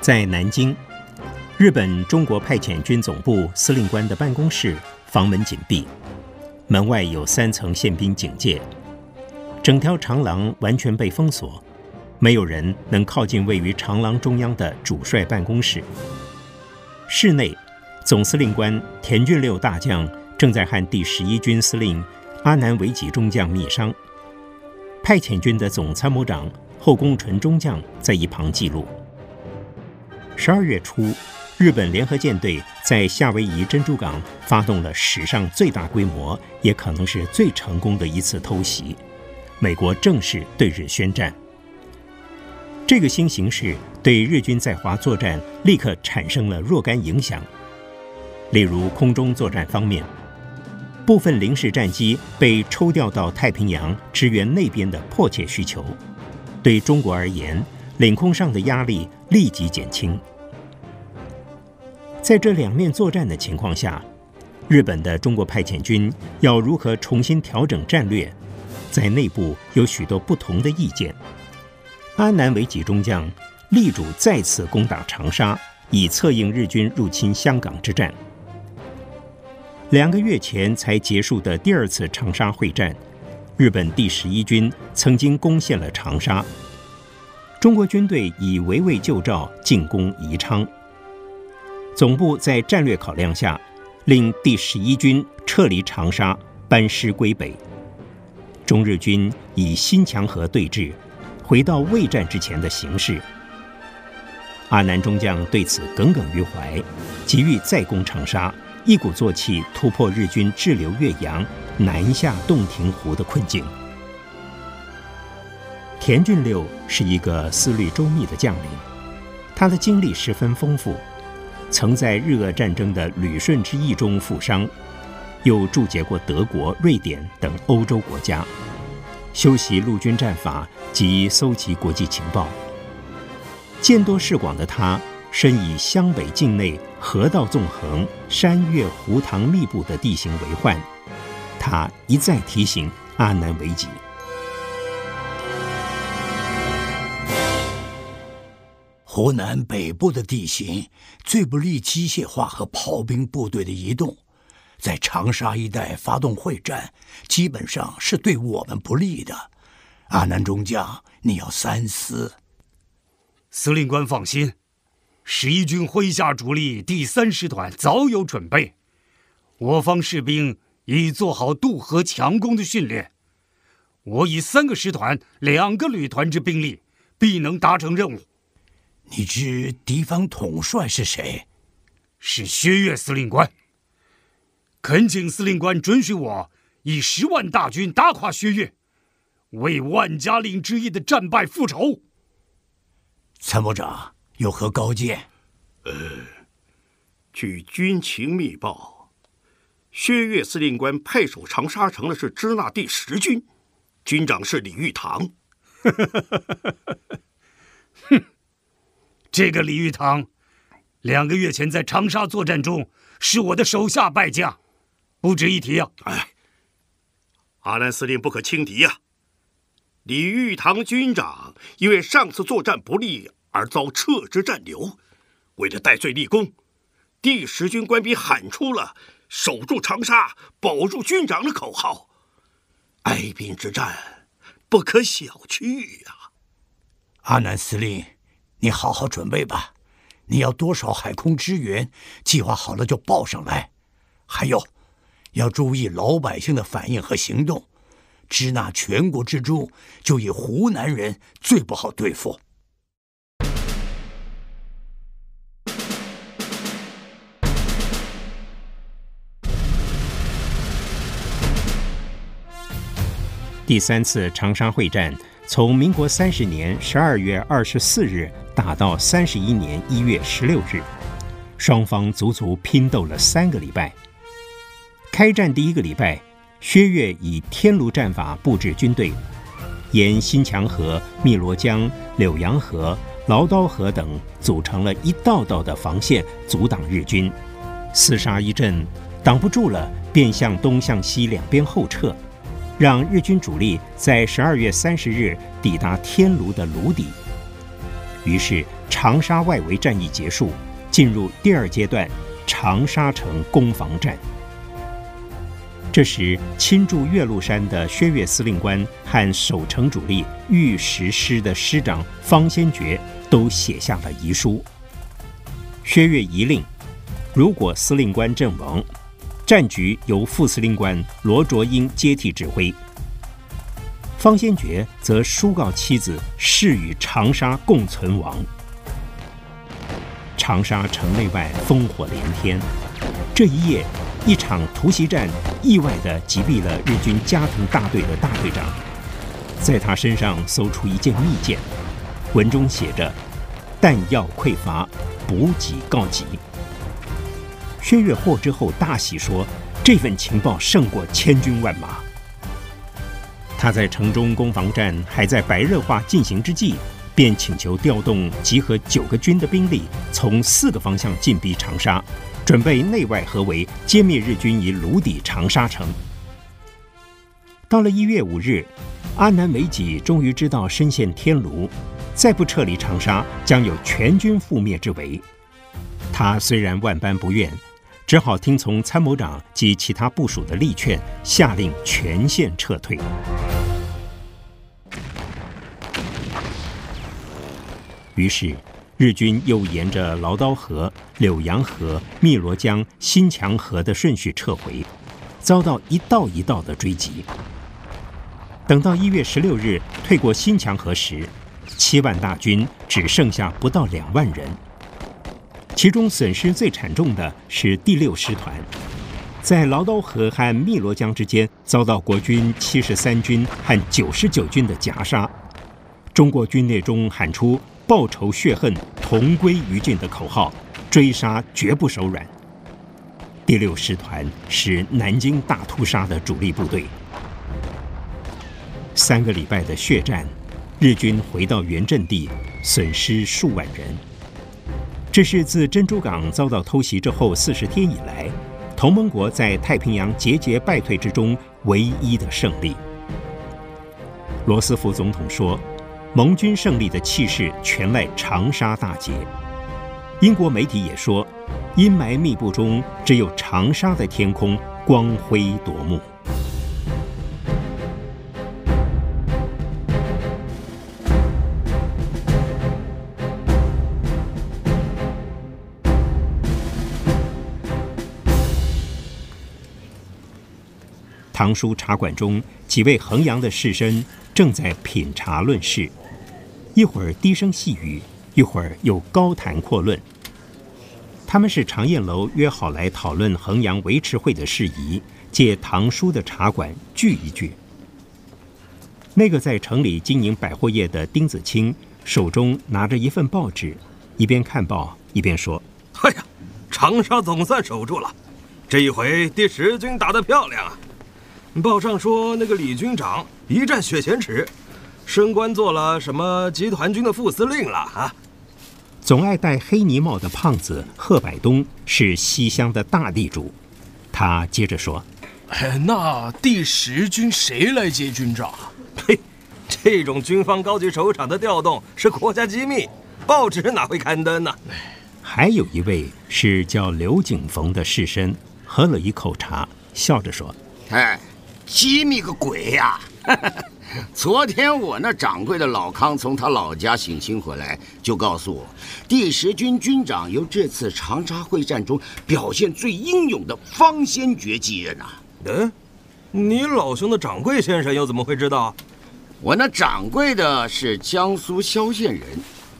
在南京，日本中国派遣军总部司令官的办公室房门紧闭，门外有三层宪兵警戒，整条长廊完全被封锁，没有人能靠近位于长廊中央的主帅办公室。室内，总司令官田俊六大将正在和第十一军司令阿南惟几中将密商，派遣军的总参谋长后宫纯中将在一旁记录。十二月初，日本联合舰队在夏威夷珍珠港发动了史上最大规模，也可能是最成功的一次偷袭。美国正式对日宣战。这个新形势对日军在华作战立刻产生了若干影响。例如，空中作战方面，部分零式战机被抽调到太平洋支援那边的迫切需求，对中国而言，领空上的压力立即减轻。在这两面作战的情况下，日本的中国派遣军要如何重新调整战略，在内部有许多不同的意见。安南为集中将力主再次攻打长沙，以策应日军入侵香港之战。两个月前才结束的第二次长沙会战，日本第十一军曾经攻陷了长沙，中国军队以围魏救赵进攻宜昌。总部在战略考量下，令第十一军撤离长沙，班师归北。中日军以新墙河对峙，回到未战之前的形势。阿南中将对此耿耿于怀，急于再攻长沙，一鼓作气突破日军滞留岳阳、南下洞庭湖的困境。田俊六是一个思虑周密的将领，他的经历十分丰富。曾在日俄战争的旅顺之役中负伤，又驻节过德国、瑞典等欧洲国家，修习陆军战法及搜集国际情报。见多识广的他，深以湘北境内河道纵横、山岳湖塘密布的地形为患。他一再提醒阿南惟几。湖南北部的地形最不利机械化和炮兵部队的移动，在长沙一带发动会战，基本上是对我们不利的。阿南中将，你要三思。司令官放心，十一军麾下主力第三师团早有准备，我方士兵已做好渡河强攻的训练。我以三个师团、两个旅团之兵力，必能达成任务。你知敌方统帅是谁？是薛岳司令官。恳请司令官准许我以十万大军打垮薛岳，为万家岭之役的战败复仇。参谋长有何高见？呃，据军情密报，薛岳司令官派守长沙城的是支那第十军，军长是李玉堂。哼。这个李玉堂，两个月前在长沙作战中是我的手下败将，不值一提啊！哎，阿南司令不可轻敌呀、啊！李玉堂军长因为上次作战不利而遭撤职暂留，为了戴罪立功，第十军官兵喊出了“守住长沙，保住军长”的口号。哀兵之战不可小觑呀、啊！阿南司令。你好好准备吧，你要多少海空支援，计划好了就报上来。还有，要注意老百姓的反应和行动。支那全国之中，就以湖南人最不好对付。第三次长沙会战。从民国三十年十二月二十四日打到三十一年一月十六日，双方足足拼斗了三个礼拜。开战第一个礼拜，薛岳以天炉战法布置军队，沿新墙河、汨罗江、柳阳河、崂刀河等组成了一道道的防线，阻挡日军。厮杀一阵，挡不住了，便向东、向西两边后撤。让日军主力在十二月三十日抵达天炉的炉底，于是长沙外围战役结束，进入第二阶段长沙城攻防战。这时，亲驻岳麓山的薛岳司令官和守城主力御石师的师长方先觉都写下了遗书。薛岳遗令：如果司令官阵亡，战局由副司令官罗卓英接替指挥。方先觉则书告妻子，誓与长沙共存亡。长沙城内外烽火连天，这一夜，一场突袭战意外地击毙了日军加藤大队的大队长，在他身上搜出一件密件，文中写着：“弹药匮乏，补给告急。”薛岳获知后大喜，说：“这份情报胜过千军万马。”他在城中攻防战还在白热化进行之际，便请求调动集合九个军的兵力，从四个方向进逼长沙。准备内外合围，歼灭日军以虏抵长沙城。到了一月五日，阿南惟几终于知道身陷天炉，再不撤离长沙，将有全军覆灭之危。他虽然万般不愿，只好听从参谋长及其他部署的力劝，下令全线撤退。于是。日军又沿着劳刀河、柳阳河、汨罗江、新墙河的顺序撤回，遭到一道一道的追击。等到一月十六日退过新墙河时，七万大军只剩下不到两万人。其中损失最惨重的是第六师团，在崂刀河和汨罗江之间遭到国军七十三军和九十九军的夹杀。中国军内中喊出。报仇血恨，同归于尽的口号，追杀绝不手软。第六师团是南京大屠杀的主力部队。三个礼拜的血战，日军回到原阵地，损失数万人。这是自珍珠港遭到偷袭之后四十天以来，同盟国在太平洋节节败退之中唯一的胜利。罗斯福总统说。盟军胜利的气势全赖长沙大捷。英国媒体也说，阴霾密布中，只有长沙的天空光辉夺目。唐书茶馆中，几位衡阳的士绅正在品茶论事。一会儿低声细语，一会儿又高谈阔论。他们是长燕楼约好来讨论衡阳维持会的事宜，借唐书的茶馆聚一聚。那个在城里经营百货业的丁子清手中拿着一份报纸，一边看报一边说：“哎呀，长沙总算守住了，这一回第十军打得漂亮啊！报上说那个李军长一战雪前耻。”升官做了什么集团军的副司令了啊？总爱戴黑呢帽的胖子贺百东是西乡的大地主，他接着说：“那第十军谁来接军长？嘿，这种军方高级首长的调动是国家机密，报纸哪会刊登呢？”还有一位是叫刘景逢的士绅，喝了一口茶，笑着说：“哎，机密个鬼呀！” 昨天我那掌柜的老康从他老家省亲回来，就告诉我，第十军军长由这次长沙会战中表现最英勇的方先觉继任呐。嗯，你老兄的掌柜先生又怎么会知道？我那掌柜的是江苏萧县人，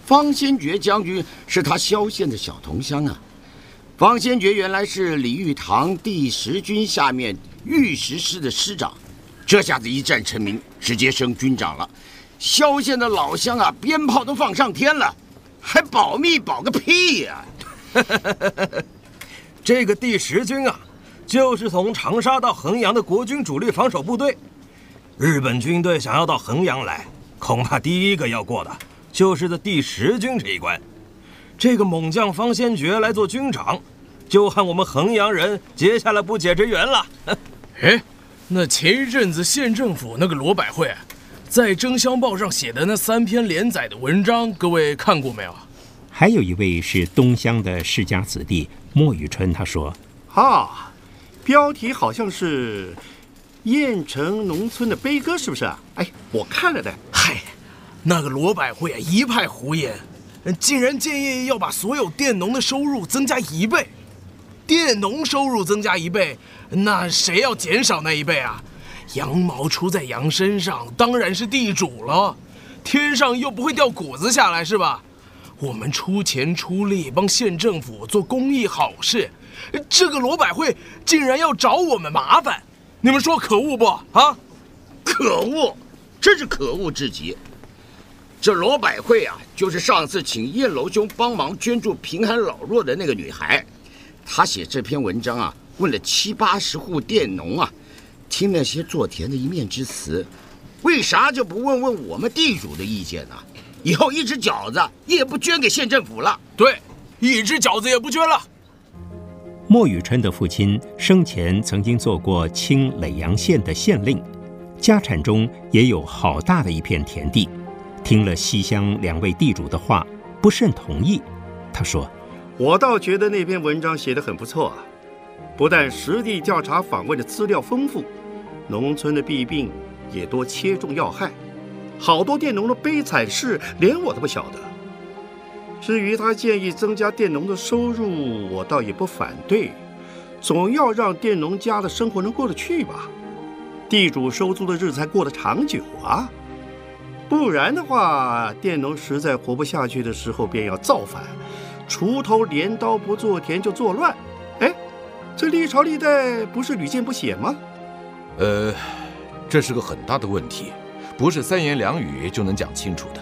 方先觉将军是他萧县的小同乡啊。方先觉原来是李玉堂第十军下面御十师的师长。这下子一战成名，直接升军长了。萧县的老乡啊，鞭炮都放上天了，还保密保个屁呀！这个第十军啊，就是从长沙到衡阳的国军主力防守部队。日本军队想要到衡阳来，恐怕第一个要过的就是这第十军这一关。这个猛将方先觉来做军长，就和我们衡阳人结下了不解之缘了。哎。那前一阵子县政府那个罗百惠，在《争相报》上写的那三篇连载的文章，各位看过没有？还有一位是东乡的世家子弟莫雨春，他说：“啊，标题好像是雁城农村的悲歌，是不是啊？哎，我看了的。嗨，那个罗百惠啊，一派胡言，竟然建议要把所有佃农的收入增加一倍。佃农收入增加一倍，那谁要减少那一倍啊？”羊毛出在羊身上，当然是地主了。天上又不会掉谷子下来，是吧？我们出钱出力帮县政府做公益好事，这个罗百惠竟然要找我们麻烦，你们说可恶不？啊，可恶，真是可恶至极。这罗百惠啊，就是上次请雁楼兄帮忙捐助贫寒老弱的那个女孩。她写这篇文章啊，问了七八十户佃农啊。听那些做田的一面之词，为啥就不问问我们地主的意见呢？以后一只饺子也不捐给县政府了。对，一只饺子也不捐了。莫雨春的父亲生前曾经做过清耒阳县的县令，家产中也有好大的一片田地。听了西乡两位地主的话，不甚同意。他说：“我倒觉得那篇文章写得很不错啊，不但实地调查访问的资料丰富。”农村的弊病也多切中要害，好多佃农的悲惨事，连我都不晓得。至于他建议增加佃农的收入，我倒也不反对，总要让佃农家的生活能过得去吧。地主收租的日子才过得长久啊，不然的话，佃农实在活不下去的时候，便要造反，锄头镰刀不做田就作乱。哎，这历朝历代不是屡见不鲜吗？呃，这是个很大的问题，不是三言两语就能讲清楚的。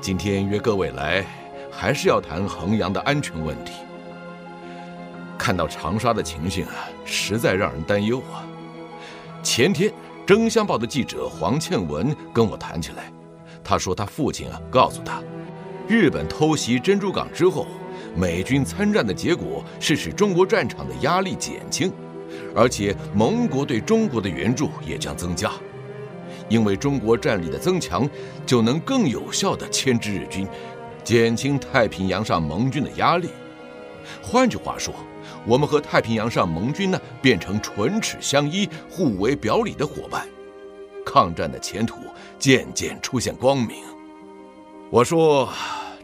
今天约各位来，还是要谈衡阳的安全问题。看到长沙的情形啊，实在让人担忧啊。前天《争相报》的记者黄倩文跟我谈起来，他说他父亲啊告诉他，日本偷袭珍珠港之后，美军参战的结果是使中国战场的压力减轻。而且盟国对中国的援助也将增加，因为中国战力的增强，就能更有效地牵制日军，减轻太平洋上盟军的压力。换句话说，我们和太平洋上盟军呢，变成唇齿相依、互为表里的伙伴，抗战的前途渐渐出现光明。我说，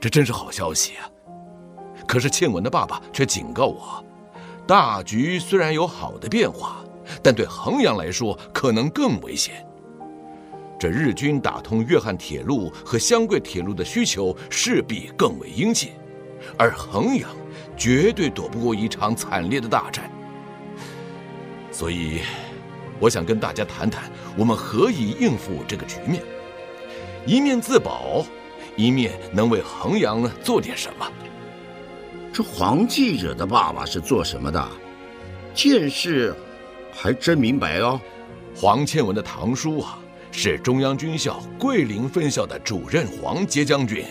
这真是好消息啊！可是倩文的爸爸却警告我。大局虽然有好的变化，但对衡阳来说可能更危险。这日军打通粤汉铁路和湘桂铁路的需求势必更为殷切，而衡阳绝对躲不过一场惨烈的大战。所以，我想跟大家谈谈我们何以应付这个局面，一面自保，一面能为衡阳做点什么。这黄记者的爸爸是做什么的？见识还真明白哦。黄倩文的堂叔啊，是中央军校桂林分校的主任黄杰将军。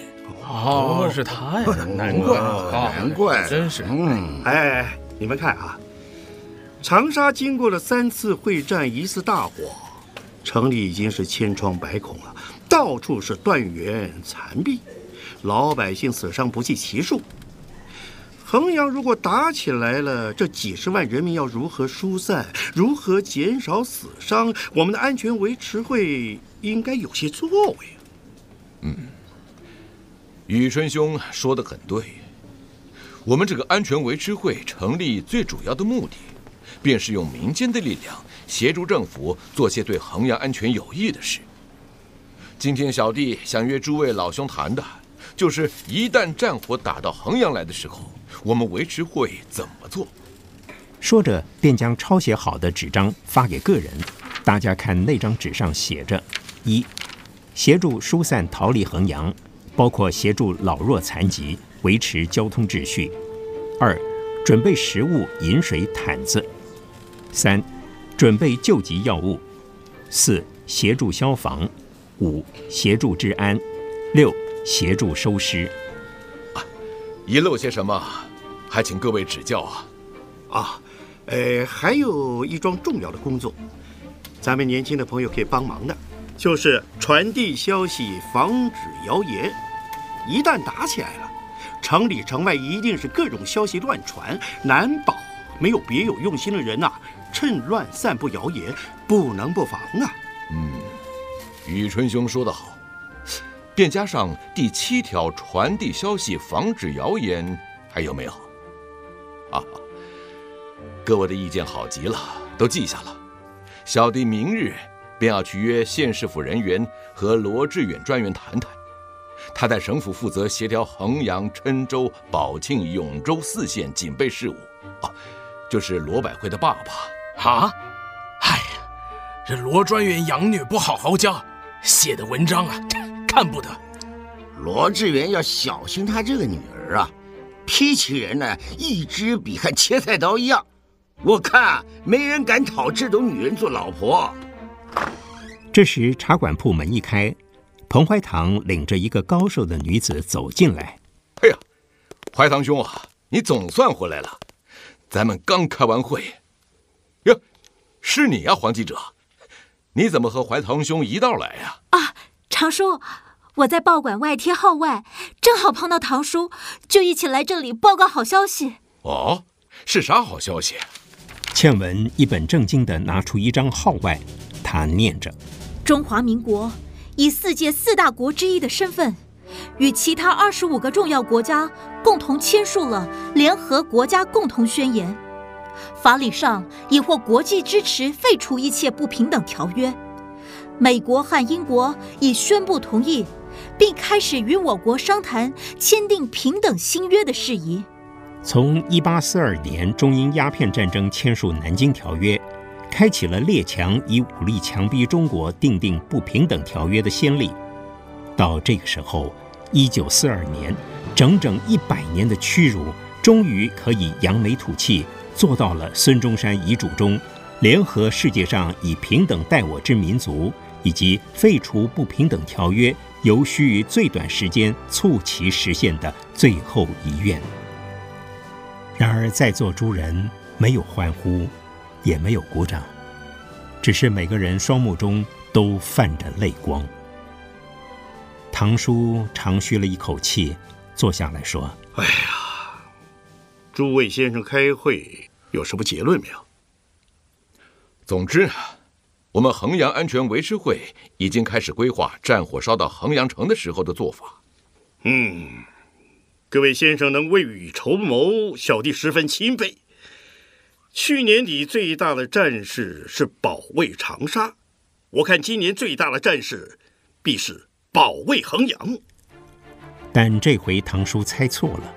哦，是他呀，难怪，难怪，真是。嗯，哎，你们看啊，长沙经过了三次会战，一次大火，城里已经是千疮百孔了，到处是断垣残壁，老百姓死伤不计其数。衡阳如果打起来了，这几十万人民要如何疏散？如何减少死伤？我们的安全维持会应该有些作为。嗯，雨春兄说的很对。我们这个安全维持会成立最主要的目的，便是用民间的力量协助政府做些对衡阳安全有益的事。今天小弟想约诸位老兄谈的，就是一旦战火打到衡阳来的时候。我们维持会怎么做？说着，便将抄写好的纸张发给个人。大家看那张纸上写着：一、协助疏散逃离衡阳，包括协助老弱残疾，维持交通秩序；二、准备食物、饮水、毯子；三、准备救急药物；四、协助消防；五、协助治安；六、协助收尸。啊，遗漏些什么？还请各位指教啊！啊，呃，还有一桩重要的工作，咱们年轻的朋友可以帮忙的，就是传递消息，防止谣言。一旦打起来了，城里城外一定是各种消息乱传，难保没有别有用心的人呐、啊，趁乱散布谣言，不能不防啊。宇，春兄说得好，便加上第七条，传递消息，防止谣言，还有没有？啊，各位的意见好极了，都记下了。小弟明日便要去约县市府人员和罗致远专员谈谈。他在省府负责协调衡阳、郴州、宝庆、永州四县警备事务，啊，就是罗百惠的爸爸。啊，哎呀，这罗专员养女不好好教，写的文章啊，看不得。罗志远要小心他这个女儿啊，批起人来一支笔和切菜刀一样，我看没人敢讨这种女人做老婆。这时茶馆铺门一开。彭怀堂领着一个高瘦的女子走进来。哎呀，怀堂兄啊，你总算回来了！咱们刚开完会。哟，是你呀，黄记者，你怎么和怀堂兄一道来呀？啊，常叔，我在报馆外贴号外，正好碰到堂叔，就一起来这里报告好消息。哦，是啥好消息？倩文一本正经地拿出一张号外，他念着：“中华民国。”以世界四大国之一的身份，与其他二十五个重要国家共同签署了联合国家共同宣言，法理上已获国际支持废除一切不平等条约。美国和英国已宣布同意，并开始与我国商谈签订平等新约的事宜。从一八四二年中英鸦片战争签署南京条约。开启了列强以武力强逼中国订定不平等条约的先例。到这个时候，一九四二年，整整一百年的屈辱，终于可以扬眉吐气，做到了孙中山遗嘱中联合世界上以平等待我之民族，以及废除不平等条约，尤须于最短时间促其实现的最后遗愿。然而，在座诸人没有欢呼。也没有鼓掌，只是每个人双目中都泛着泪光。唐叔长吁了一口气，坐下来说：“哎呀，诸位先生开会有什么结论没有？总之，我们衡阳安全维持会已经开始规划战火烧到衡阳城的时候的做法。嗯，各位先生能未雨绸缪，小弟十分钦佩。”去年底最大的战事是保卫长沙，我看今年最大的战事必是保卫衡阳。但这回唐叔猜错了，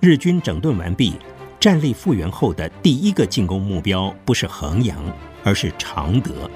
日军整顿完毕、战力复原后的第一个进攻目标不是衡阳，而是常德。